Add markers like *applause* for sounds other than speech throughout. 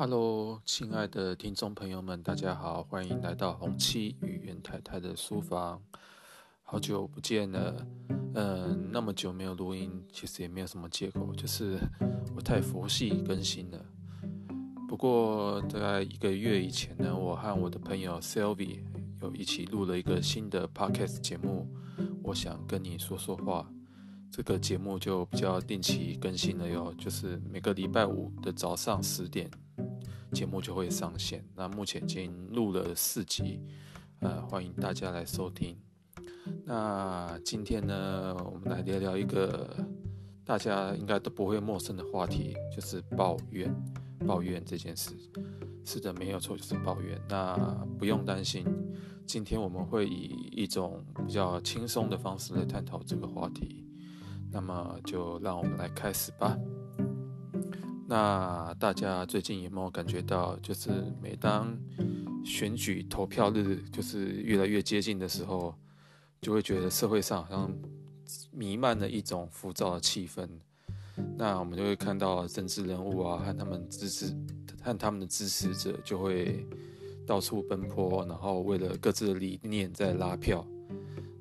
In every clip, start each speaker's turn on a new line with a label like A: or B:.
A: Hello，亲爱的听众朋友们，大家好，欢迎来到红七与袁太太的书房。好久不见了，嗯，那么久没有录音，其实也没有什么借口，就是我太佛系更新了。不过大概一个月以前呢，我和我的朋友 Sylvie 有一起录了一个新的 Podcast 节目，我想跟你说说话。这个节目就比较定期更新了哟，就是每个礼拜五的早上十点。节目就会上线。那目前已经录了四集，呃，欢迎大家来收听。那今天呢，我们来聊聊一个大家应该都不会陌生的话题，就是抱怨。抱怨这件事，是的，没有错，就是抱怨。那不用担心，今天我们会以一种比较轻松的方式来探讨这个话题。那么就让我们来开始吧。那大家最近有没有感觉到，就是每当选举投票日就是越来越接近的时候，就会觉得社会上好像弥漫了一种浮躁的气氛。那我们就会看到政治人物啊，和他们支持和他们的支持者就会到处奔波，然后为了各自的理念在拉票。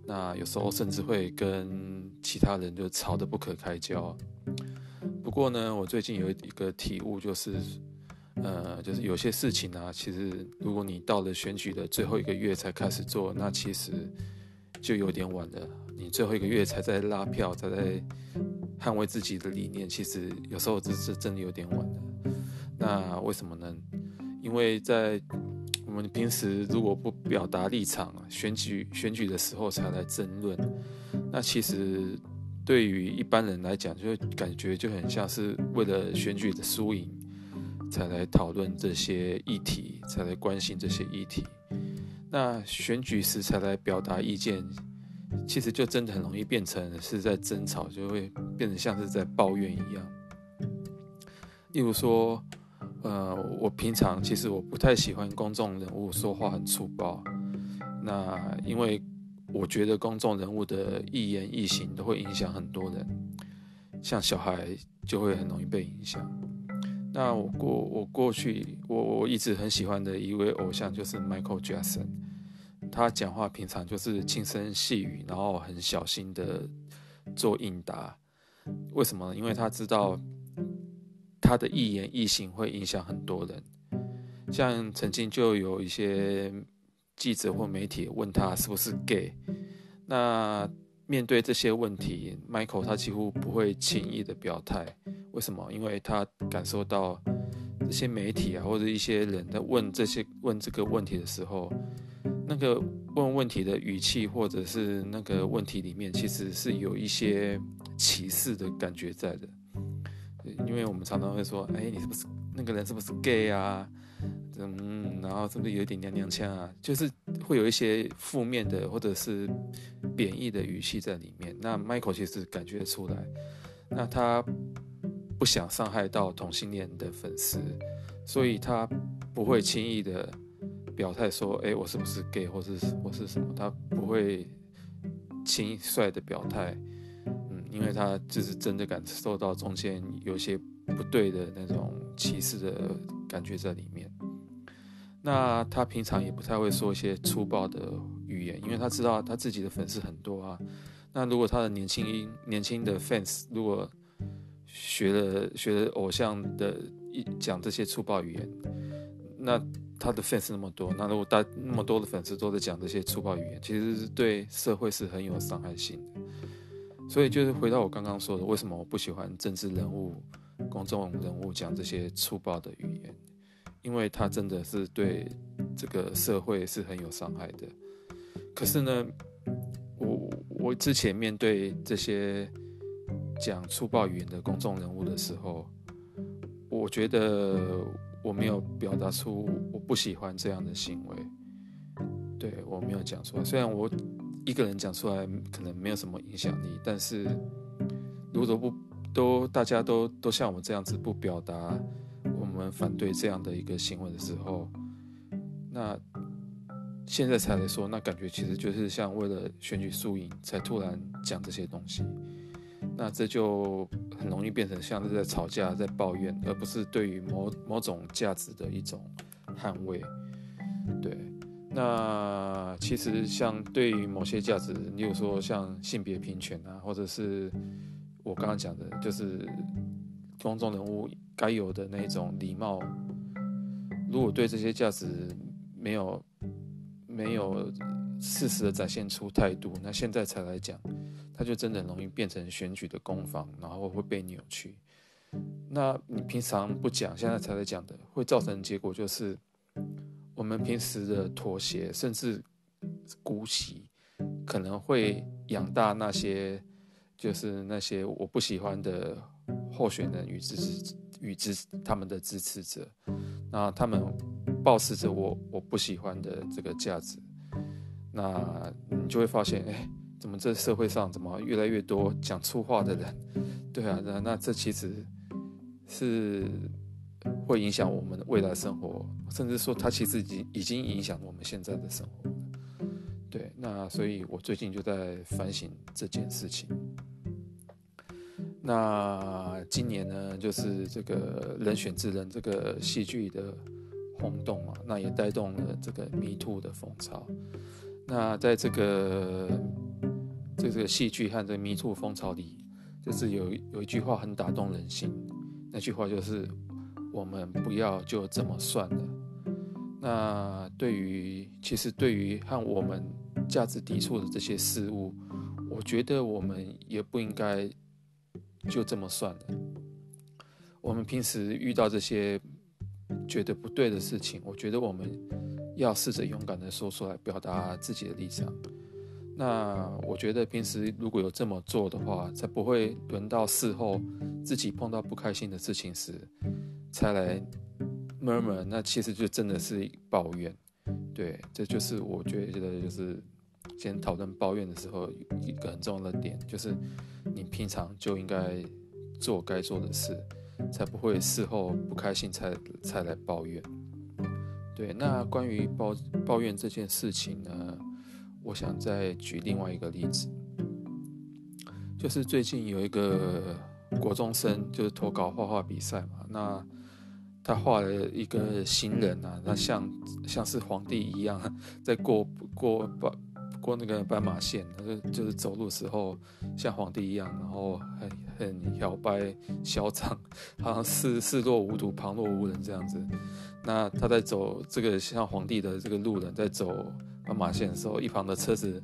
A: 那有时候甚至会跟其他人就吵得不可开交。不过呢，我最近有一个体悟，就是，呃，就是有些事情啊，其实如果你到了选举的最后一个月才开始做，那其实就有点晚了。你最后一个月才在拉票，才在捍卫自己的理念，其实有时候这是真的有点晚了。那为什么呢？因为在我们平时如果不表达立场，选举选举的时候才来争论，那其实。对于一般人来讲，就感觉就很像是为了选举的输赢，才来讨论这些议题，才来关心这些议题。那选举时才来表达意见，其实就真的很容易变成是在争吵，就会变成像是在抱怨一样。例如说，呃，我平常其实我不太喜欢公众人物说话很粗暴，那因为。我觉得公众人物的一言一行都会影响很多人，像小孩就会很容易被影响。那我过我过去我我一直很喜欢的一位偶像就是 Michael Jackson，他讲话平常就是轻声细语，然后很小心的做应答。为什么呢？因为他知道他的一言一行会影响很多人。像曾经就有一些。记者或媒体问他是不是 gay，那面对这些问题，Michael 他几乎不会轻易的表态。为什么？因为他感受到这些媒体啊，或者一些人在问这些问这个问题的时候，那个问问题的语气，或者是那个问题里面，其实是有一些歧视的感觉在的。因为我们常常会说，哎，你是不是那个人是不是 gay 啊？嗯，然后是不是有点娘娘腔啊？就是会有一些负面的或者是贬义的语气在里面。那 Michael 其实感觉出来，那他不想伤害到同性恋的粉丝，所以他不会轻易的表态说：“哎，我是不是 gay，或是或是什么？”他不会轻率的表态，嗯，因为他就是真的感受到中间有些不对的那种歧视的感觉在里面。那他平常也不太会说一些粗暴的语言，因为他知道他自己的粉丝很多啊。那如果他的年轻年轻的 fans 如果学了学了偶像的一讲这些粗暴语言，那他的 fans 那么多，那如果大那么多的粉丝都在讲这些粗暴语言，其实是对社会是很有伤害性的。所以就是回到我刚刚说的，为什么我不喜欢政治人物、公众人物讲这些粗暴的语言？因为他真的是对这个社会是很有伤害的。可是呢，我我之前面对这些讲粗暴语言的公众人物的时候，我觉得我没有表达出我不喜欢这样的行为。对，我没有讲出来，虽然我一个人讲出来可能没有什么影响力，但是如果不都大家都都像我这样子不表达。我们反对这样的一个行为的时候，那现在才来说，那感觉其实就是像为了选举输赢才突然讲这些东西。那这就很容易变成像是在吵架、在抱怨，而不是对于某某种价值的一种捍卫。对，那其实像对于某些价值，例如说像性别平权啊，或者是我刚刚讲的，就是公众人物该有的那种礼貌，如果对这些价值没有没有适时的展现出态度，那现在才来讲。它就真的容易变成选举的攻防，然后会被扭曲。那你平常不讲，现在才来讲的，会造成结果就是，我们平时的妥协甚至姑息，可能会养大那些，就是那些我不喜欢的候选人与支持与支他们的支持者，那他们抱持着我我不喜欢的这个价值，那你就会发现，哎。怎么这社会上怎么越来越多讲粗话的人？*laughs* 对啊，那那这其实是会影响我们的未来生活，甚至说它其实已经已经影响我们现在的生活。对，那所以我最近就在反省这件事情。那今年呢，就是这个人选之人这个戏剧的轰动啊，那也带动了这个 Me Too 的风潮。那在这个这个戏剧和这个 Me Too 风潮里，就是有有一句话很打动人心，那句话就是“我们不要就这么算了”。那对于其实对于和我们价值抵触的这些事物，我觉得我们也不应该就这么算了。我们平时遇到这些觉得不对的事情，我觉得我们要试着勇敢地说出来，表达自己的立场。那我觉得平时如果有这么做的话，才不会轮到事后自己碰到不开心的事情时才来 murmur。那其实就真的是抱怨。对，这就是我觉得就是今天讨论抱怨的时候一个很重要的点，就是你平常就应该做该做的事，才不会事后不开心才才来抱怨。对，那关于抱抱怨这件事情呢？我想再举另外一个例子，就是最近有一个国中生，就是投稿画画比赛嘛，那他画了一个行人啊，那像像是皇帝一样 *laughs* 在过过斑过那个斑马线，他就就是走路的时候像皇帝一样，然后很很摇摆嚣张，好像视视若无睹，旁若无人这样子。那他在走这个像皇帝的这个路人在走。斑马线的时候，一旁的车子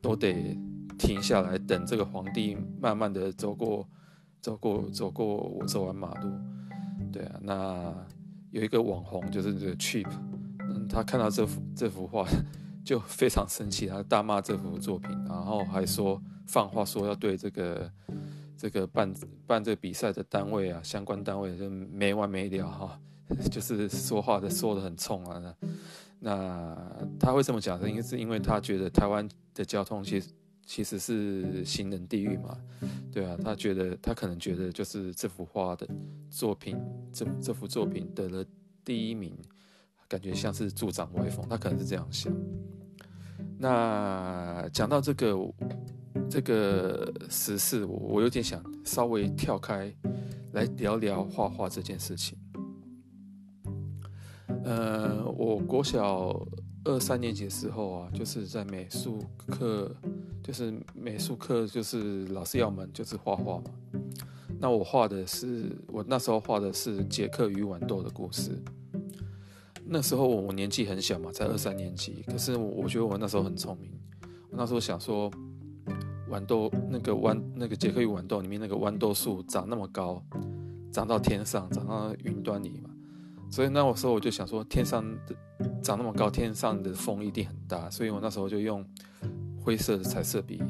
A: 都得停下来等这个皇帝慢慢的走过，走过，走过我走完马路。对啊，那有一个网红就是这个 Cheap，嗯，他看到这幅这幅画就非常生气，他大骂这幅作品，然后还说放话说要对这个这个办办这比赛的单位啊，相关单位就没完没了哈，*laughs* 就是说话的说的很冲啊。那他会这么讲，应该是因为他觉得台湾的交通其实其实是行人地狱嘛，对啊，他觉得他可能觉得就是这幅画的作品，这这幅作品得了第一名，感觉像是助长歪风，他可能是这样想。那讲到这个这个时事，我有点想稍微跳开来聊聊画画这件事情。呃，我国小二三年级的时候啊，就是在美术课，就是美术课，就是老师要我们就是画画嘛。那我画的是，我那时候画的是杰克与豌豆的故事。那时候我年纪很小嘛，才二三年级。可是我我觉得我那时候很聪明，我那时候想说，豌豆那个豌那个杰克与豌豆里面那个豌豆树长那么高，长到天上，长到云端里嘛。所以那个时候我就想说，天上的长那么高，天上的风一定很大。所以我那时候就用灰色的彩色笔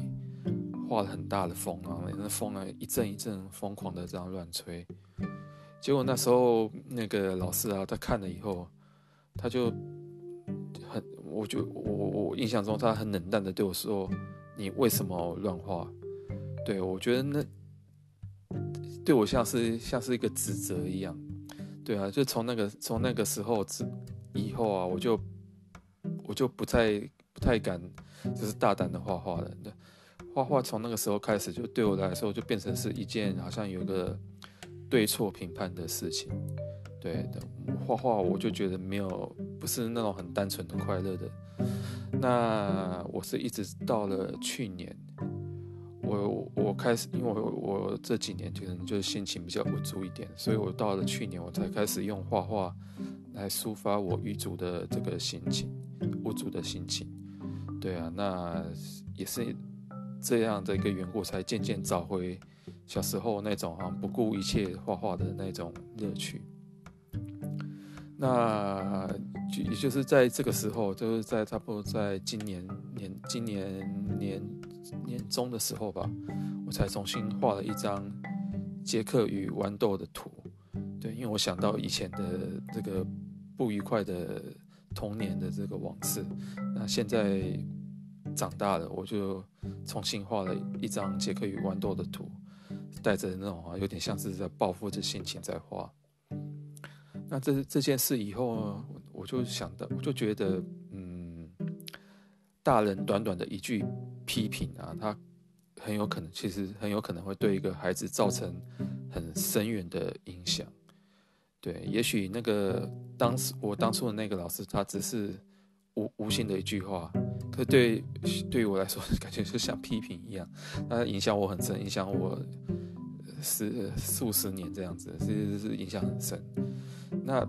A: 画了很大的风，然后那风呢一阵一阵疯狂的这样乱吹。结果那时候那个老师啊，他看了以后，他就很，我就我我印象中他很冷淡的对我说：“你为什么乱画？”对，我觉得那对我像是像是一个指责一样。对啊，就从那个从那个时候之以后啊，我就我就不再不太敢，就是大胆的画画了。画画画从那个时候开始，就对我来说就变成是一件好像有个对错评判的事情。对的，画画我就觉得没有不是那种很单纯的快乐的。那我是一直到了去年，我我开始，因为我我这几年可能就是心情比较无助一点，所以我到了去年我才开始用画画来抒发我郁卒的这个心情，无助的心情。对啊，那也是。这样的一个缘故，才渐渐找回小时候那种好像不顾一切画画的那种乐趣。那就也就是在这个时候，就是在差不多在今年年今年年年中的时候吧，我才重新画了一张杰克与豌豆的图。对，因为我想到以前的这个不愉快的童年的这个往事，那现在。长大了，我就重新画了一张杰克与豌豆的图，带着那种啊，有点像是在报复的心情在画。那这这件事以后，我就想到，我就觉得，嗯，大人短短的一句批评啊，他很有可能，其实很有可能会对一个孩子造成很深远的影响。对，也许那个当时我当初的那个老师，他只是无无心的一句话。可对对于我来说，*laughs* 感觉就像批评一样，那影响我很深，影响我十数十年这样子，其实是影响很深。那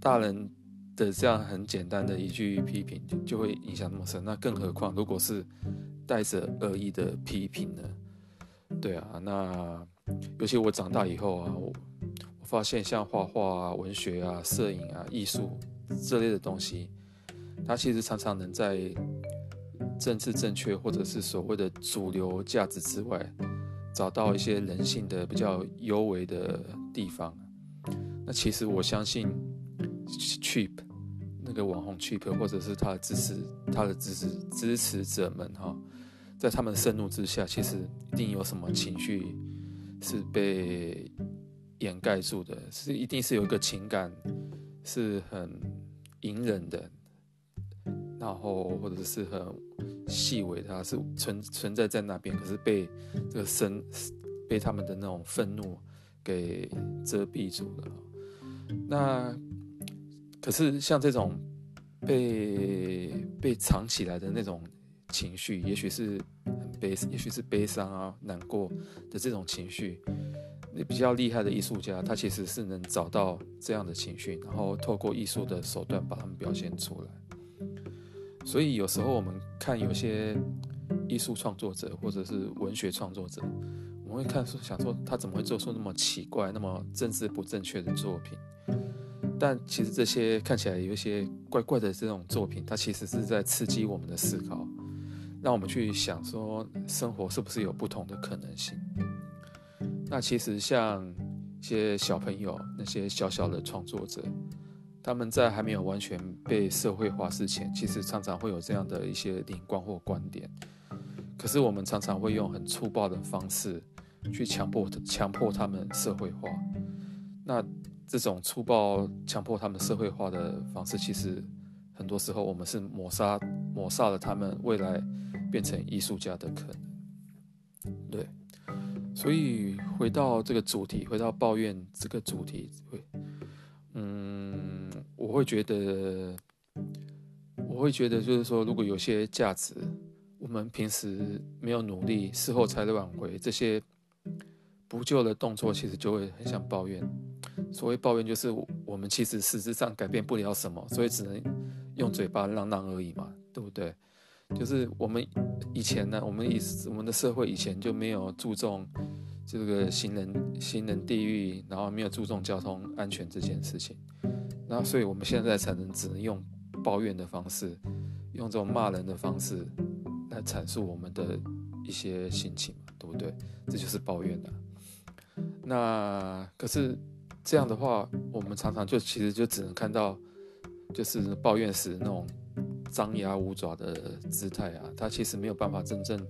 A: 大人的这样很简单的一句批评，就就会影响那么深。那更何况如果是带着恶意的批评呢？对啊，那尤其我长大以后啊，我我发现像画画啊、文学啊、摄影啊、艺术这类的东西。它其实常常能在政治正确或者是所谓的主流价值之外，找到一些人性的比较幽微的地方。那其实我相信，Cheap 那个网红 Cheap 或者是他的支持他的支持支持者们哈，在他们盛怒之下，其实一定有什么情绪是被掩盖住的，是一定是有一个情感是很隐忍的。然后或者是很细微，它是存存在在那边，可是被这个生被他们的那种愤怒给遮蔽住了。那可是像这种被被藏起来的那种情绪，也许是很悲，也许是悲伤啊、难过的这种情绪。那比较厉害的艺术家，他其实是能找到这样的情绪，然后透过艺术的手段把它们表现出来。所以有时候我们看有些艺术创作者或者是文学创作者，们会看说想说他怎么会做出那么奇怪、那么政治不正确的作品？但其实这些看起来有一些怪怪的这种作品，它其实是在刺激我们的思考，让我们去想说生活是不是有不同的可能性？那其实像一些小朋友那些小小的创作者。他们在还没有完全被社会化之前，其实常常会有这样的一些灵光或观点。可是我们常常会用很粗暴的方式去强迫强迫他们社会化。那这种粗暴强迫他们社会化的方式，其实很多时候我们是抹杀抹杀了他们未来变成艺术家的可能。对，所以回到这个主题，回到抱怨这个主题，会嗯。我会觉得，我会觉得，就是说，如果有些价值，我们平时没有努力，事后才挽回，这些补救的动作，其实就会很想抱怨。所谓抱怨，就是我们其实实质上改变不了什么，所以只能用嘴巴嚷嚷而已嘛，对不对？就是我们以前呢，我们以我们的社会以前就没有注重这个行人行人地域，然后没有注重交通安全这件事情。那所以我们现在才能只能用抱怨的方式，用这种骂人的方式来阐述我们的一些心情，对不对？这就是抱怨的。那可是这样的话，我们常常就其实就只能看到，就是抱怨时那种张牙舞爪的姿态啊，他其实没有办法真正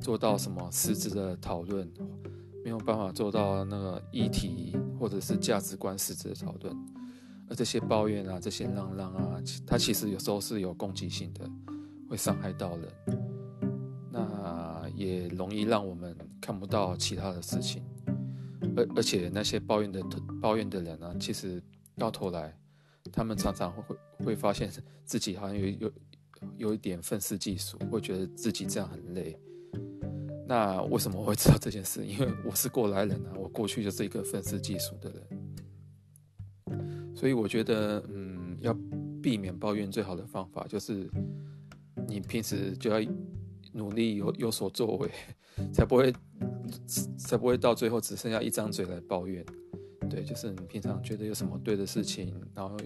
A: 做到什么实质的讨论，没有办法做到那个议题或者是价值观实质的讨论。而这些抱怨啊，这些嚷嚷啊，它其实有时候是有攻击性的，会伤害到人。那也容易让我们看不到其他的事情。而而且那些抱怨的抱怨的人呢、其实到头来，他们常常会会发现自己好像有有有一点愤世嫉俗，会觉得自己这样很累。那为什么我会知道这件事？因为我是过来人啊，我过去就是一个愤世嫉俗的人。所以我觉得，嗯，要避免抱怨最好的方法就是，你平时就要努力有有所作为，*laughs* 才不会。才不会到最后只剩下一张嘴来抱怨，对，就是你平常觉得有什么对的事情，然后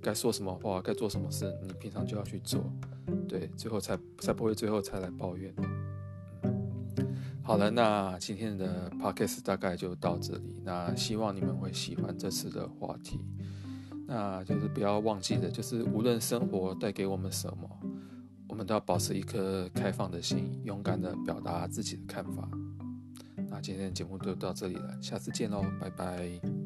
A: 该说什么话，该做什么事，你平常就要去做，对，最后才才不会最后才来抱怨。好了，那今天的 podcast 大概就到这里，那希望你们会喜欢这次的话题，那就是不要忘记的，就是无论生活带给我们什么，我们都要保持一颗开放的心，勇敢的表达自己的看法。今天的节目就到这里了，下次见喽，拜拜。